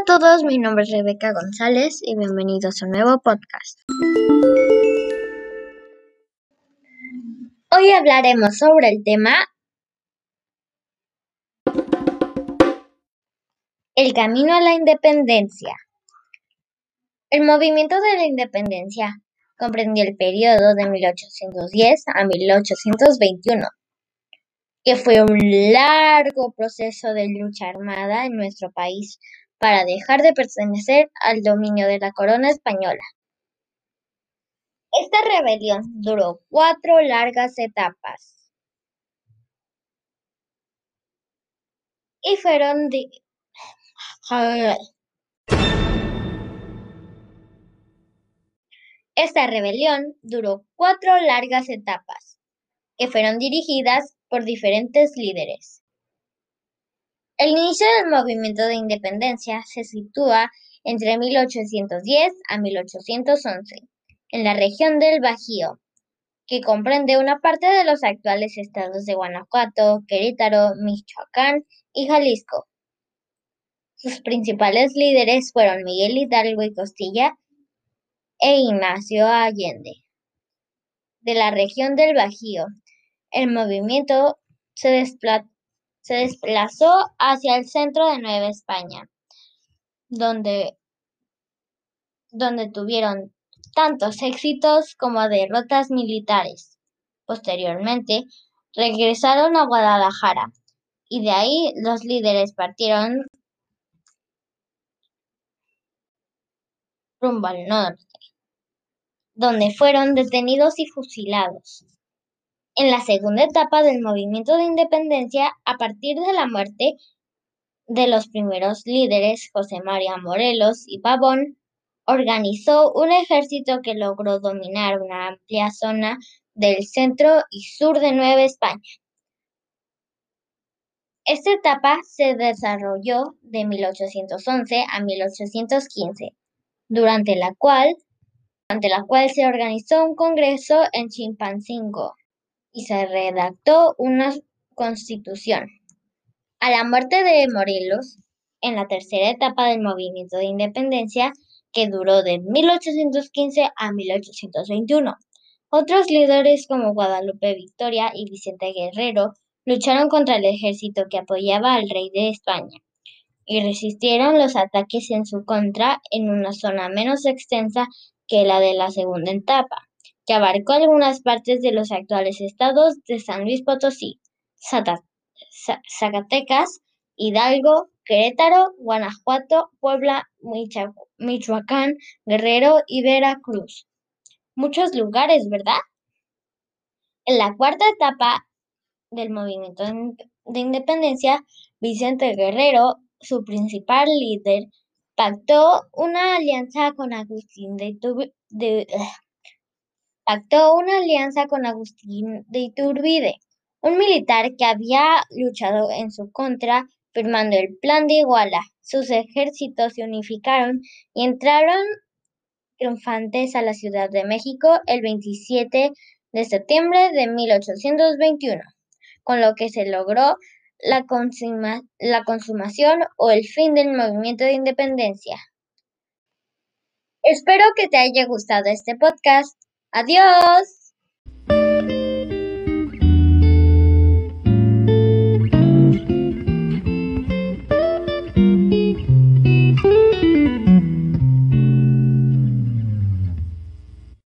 a todos, mi nombre es Rebeca González y bienvenidos a un nuevo podcast. Hoy hablaremos sobre el tema El camino a la independencia. El movimiento de la independencia comprendió el periodo de 1810 a 1821, que fue un largo proceso de lucha armada en nuestro país para dejar de pertenecer al dominio de la corona española. Esta rebelión duró cuatro largas etapas y fueron Esta rebelión duró cuatro largas etapas, que fueron dirigidas por diferentes líderes. El inicio del movimiento de independencia se sitúa entre 1810 a 1811, en la región del Bajío, que comprende una parte de los actuales estados de Guanajuato, Querétaro, Michoacán y Jalisco. Sus principales líderes fueron Miguel Hidalgo y Costilla e Ignacio Allende. De la región del Bajío, el movimiento se, desplazó se desplazó hacia el centro de Nueva España, donde, donde tuvieron tantos éxitos como derrotas militares. Posteriormente, regresaron a Guadalajara y de ahí los líderes partieron rumbo al norte, donde fueron detenidos y fusilados. En la segunda etapa del movimiento de independencia, a partir de la muerte de los primeros líderes, José María Morelos y Pavón, organizó un ejército que logró dominar una amplia zona del centro y sur de Nueva España. Esta etapa se desarrolló de 1811 a 1815, durante la cual, durante la cual se organizó un congreso en Chimpancingo, y se redactó una constitución. A la muerte de Morelos, en la tercera etapa del movimiento de independencia, que duró de 1815 a 1821, otros líderes como Guadalupe Victoria y Vicente Guerrero lucharon contra el ejército que apoyaba al rey de España y resistieron los ataques en su contra en una zona menos extensa que la de la segunda etapa que abarcó algunas partes de los actuales estados de San Luis Potosí, Zacatecas, Hidalgo, Querétaro, Guanajuato, Puebla, Michoacán, Guerrero y Veracruz. Muchos lugares, ¿verdad? En la cuarta etapa del movimiento de independencia, Vicente Guerrero, su principal líder, pactó una alianza con Agustín de, de pactó una alianza con Agustín de Iturbide, un militar que había luchado en su contra, firmando el Plan de Iguala. Sus ejércitos se unificaron y entraron triunfantes a la Ciudad de México el 27 de septiembre de 1821, con lo que se logró la, la consumación o el fin del movimiento de independencia. Espero que te haya gustado este podcast. Adiós.